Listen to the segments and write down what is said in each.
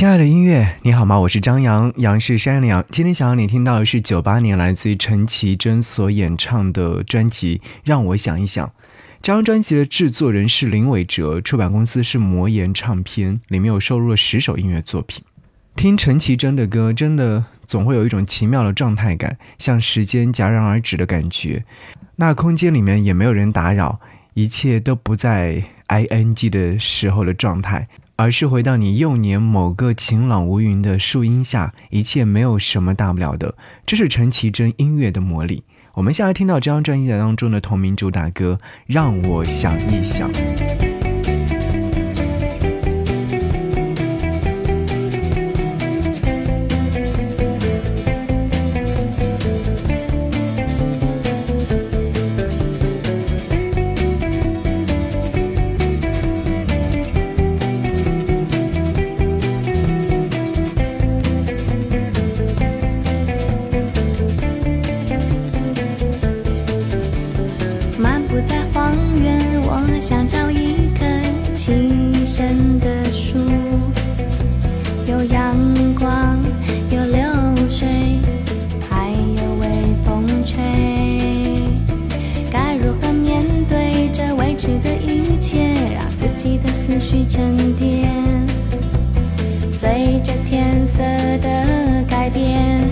亲爱的音乐，你好吗？我是张扬，杨是山羊。今天想要你听到的是九八年来自于陈绮贞所演唱的专辑《让我想一想》。这张专辑的制作人是林伟哲，出版公司是魔岩唱片，里面有收录了十首音乐作品。听陈绮贞的歌，真的总会有一种奇妙的状态感，像时间戛然而止的感觉。那空间里面也没有人打扰，一切都不在 ing 的时候的状态。而是回到你幼年某个晴朗无云的树荫下，一切没有什么大不了的。这是陈绮贞音乐的魔力。我们现在听到这张专辑当中的同名主打歌，让我想一想。天色的改变，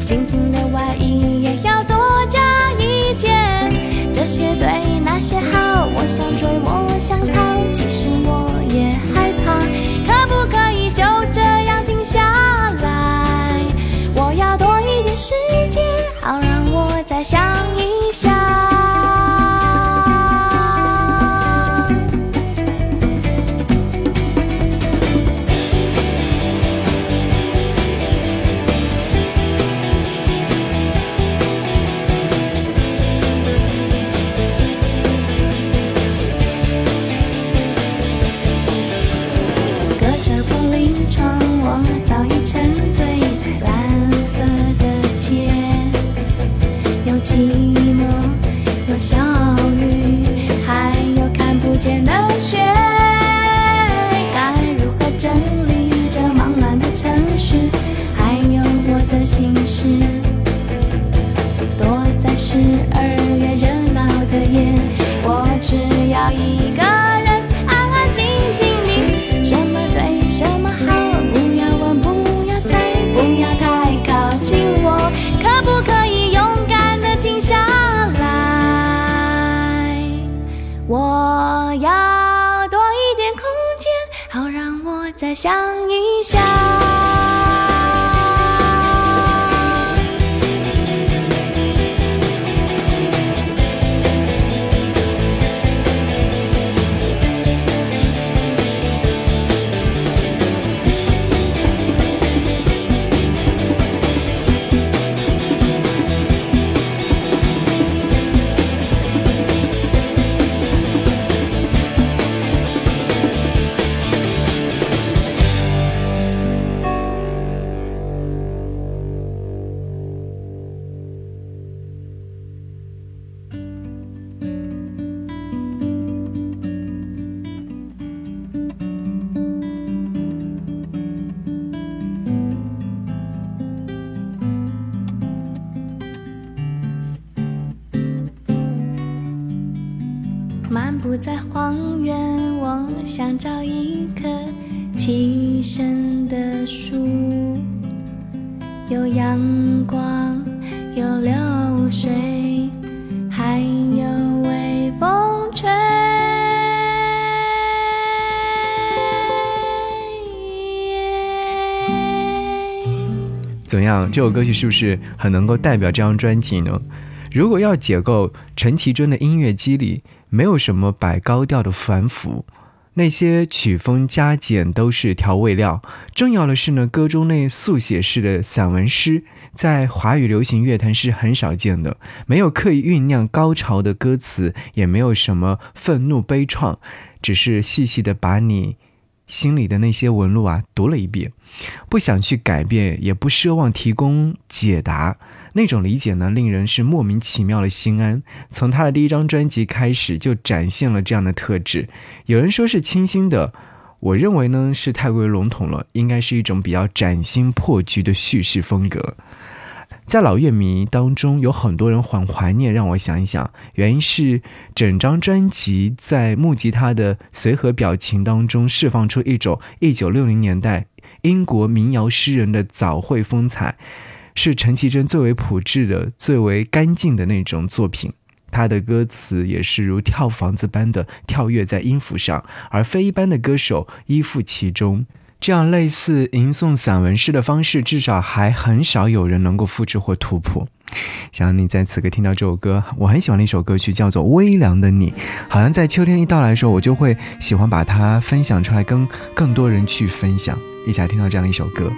心情的外衣也要多加一件。这些对，那些好，我想追，我想逃，其实我也害怕。可不可以就这样停下来？我要多一点时间，好让我再想一这首歌曲是不是很能够代表这张专辑呢？如果要解构陈绮贞的音乐机理，没有什么摆高调的反腐，那些曲风加减都是调味料。重要的是呢，歌中那速写式的散文诗，在华语流行乐坛是很少见的。没有刻意酝酿高潮的歌词，也没有什么愤怒悲怆，只是细细的把你。心里的那些纹路啊，读了一遍，不想去改变，也不奢望提供解答。那种理解呢，令人是莫名其妙的心安。从他的第一张专辑开始，就展现了这样的特质。有人说是清新的我认为呢是太过于笼统了，应该是一种比较崭新破局的叙事风格。在老乐迷当中，有很多人很怀念。让我想一想，原因是整张专辑在木吉他的随和表情当中，释放出一种一九六零年代英国民谣诗人的早会风采，是陈绮贞最为朴质的、最为干净的那种作品。他的歌词也是如跳房子般的跳跃在音符上，而非一般的歌手依附其中。这样类似吟诵散文诗的方式，至少还很少有人能够复制或突破。想你在此刻听到这首歌，我很喜欢的一首歌曲，叫做《微凉的你》。好像在秋天一到来的时候，我就会喜欢把它分享出来，跟更多人去分享。一起来听到这样的一首歌。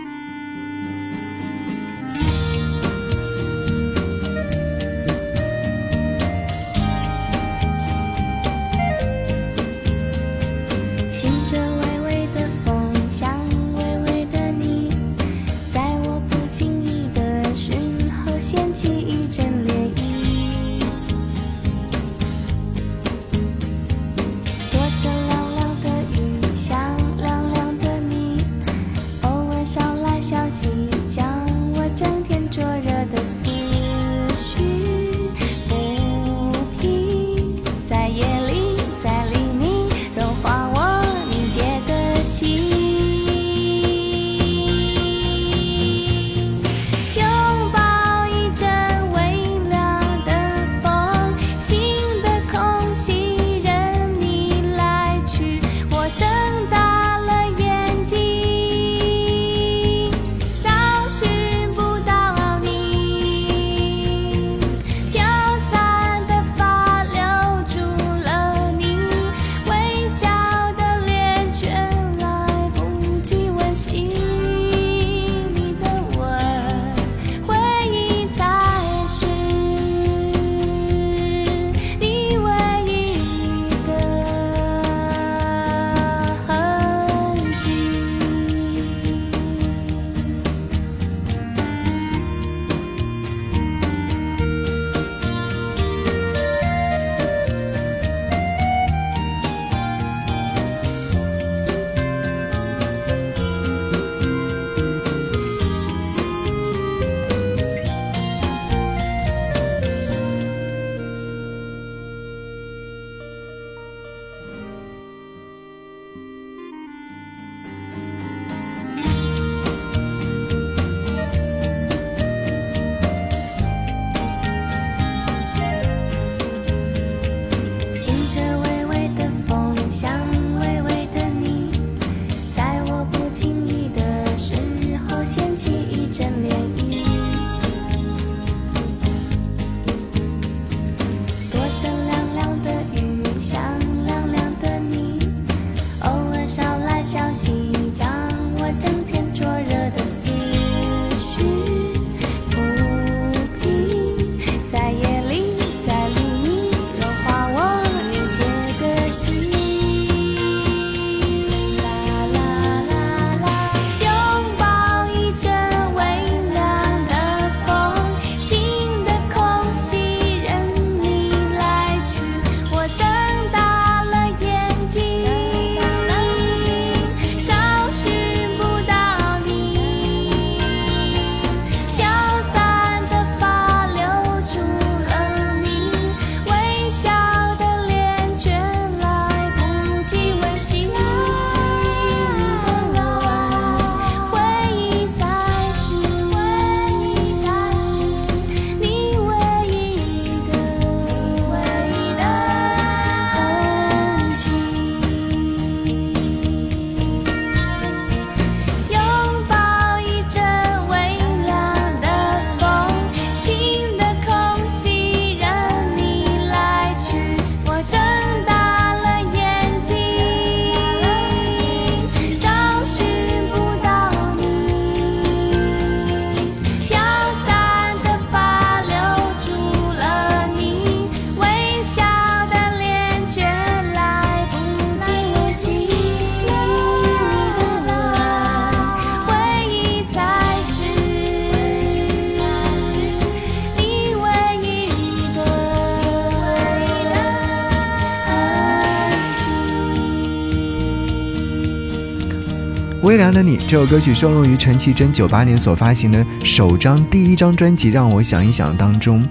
凉的你这首歌曲收录于陈绮贞九八年所发行的首张第一张专辑《让我想一想》当中。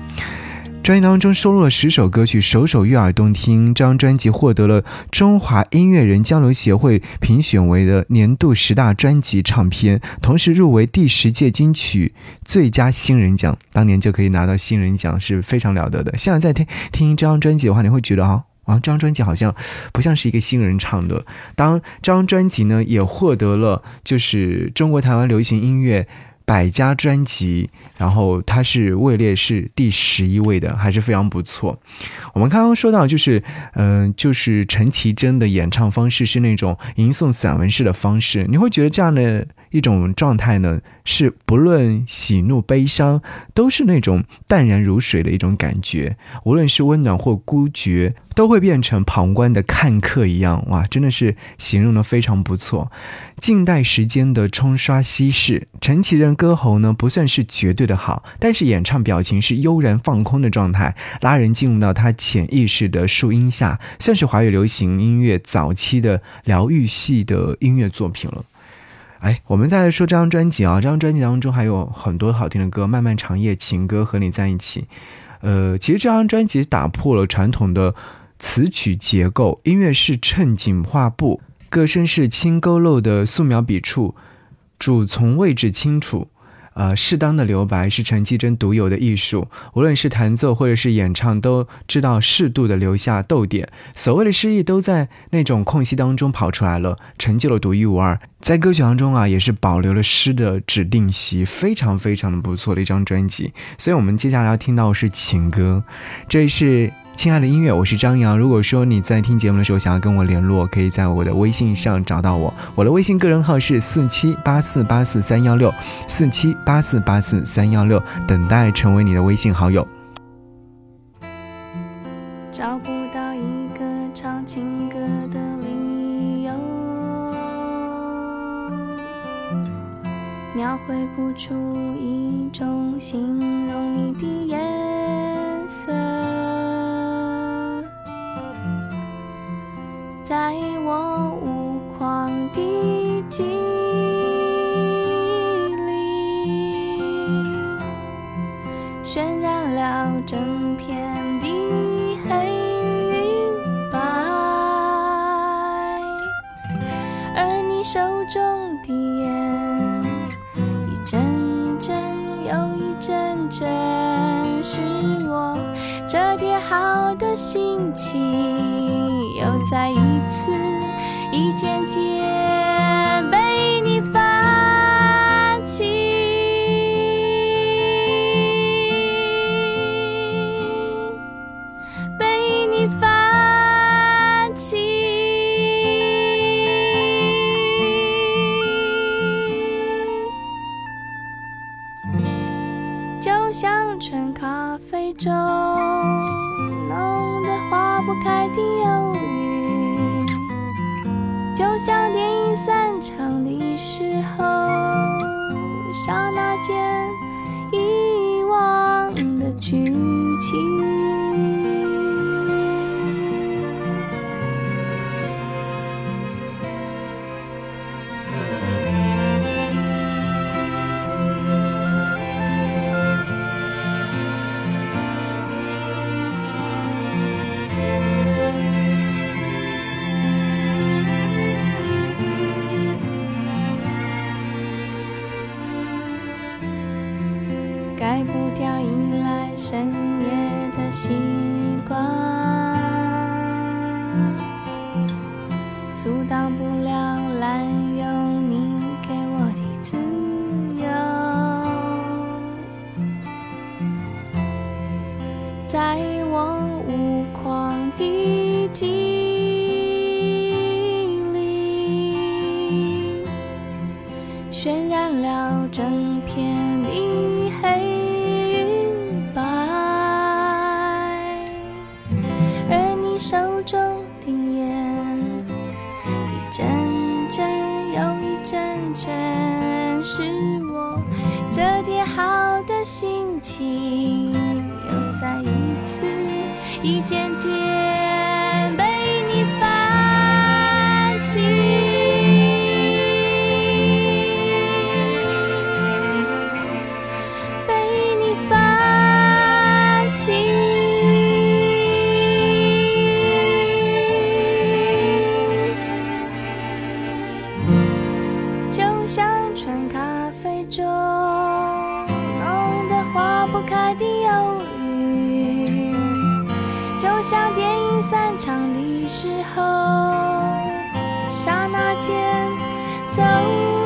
专辑当中收录了十首歌曲，首首悦耳动听。这张专辑获得了中华音乐人交流协会评选为的年度十大专辑唱片，同时入围第十届金曲最佳新人奖。当年就可以拿到新人奖，是非常了得的。现在再听听这张专辑的话，你会觉得啊啊，这张专辑好像不像是一个新人唱的。当这张专辑呢，也获得了就是中国台湾流行音乐。百家专辑，然后它是位列是第十一位的，还是非常不错。我们刚刚说到，就是嗯，就是陈绮贞的演唱方式是那种吟诵散文式的方式，你会觉得这样的。一种状态呢，是不论喜怒悲伤，都是那种淡然如水的一种感觉。无论是温暖或孤绝，都会变成旁观的看客一样。哇，真的是形容的非常不错。近代时间的冲刷稀释，陈绮贞歌喉呢不算是绝对的好，但是演唱表情是悠然放空的状态，拉人进入到他潜意识的树荫下，算是华语流行音乐早期的疗愈系的音乐作品了。哎，我们再来说这张专辑啊，这张专辑当中还有很多好听的歌，《漫漫长夜》、情歌和你在一起。呃，其实这张专辑打破了传统的词曲结构，音乐是衬景画布，歌声是轻勾勒的素描笔触，主从位置清楚。呃，适当的留白是陈绮贞独有的艺术，无论是弹奏或者是演唱，都知道适度的留下逗点。所谓的诗意都在那种空隙当中跑出来了，成就了独一无二。在歌曲当中啊，也是保留了诗的指定席，非常非常的不错的一张专辑。所以，我们接下来要听到是情歌，这是。亲爱的音乐，我是张扬。如果说你在听节目的时候想要跟我联络，可以在我的微信上找到我。我的微信个人号是四七八四八四三幺六四七八四八四三幺六，等待成为你的微信好友。找不到一个唱情歌的理由，描绘不出一种形容你的颜色。心情。又再一次，一件件被你放弃，被你放弃，就像纯咖啡中浓得化不开的忧郁。就像电影散场的时候，刹那间遗忘的剧情。深夜的习光阻挡不了，滥用你给我的自由，在我无狂的机里渲染了整。心情又。再一次，一见刻的忧郁，就像电影散场的时候，刹那间走。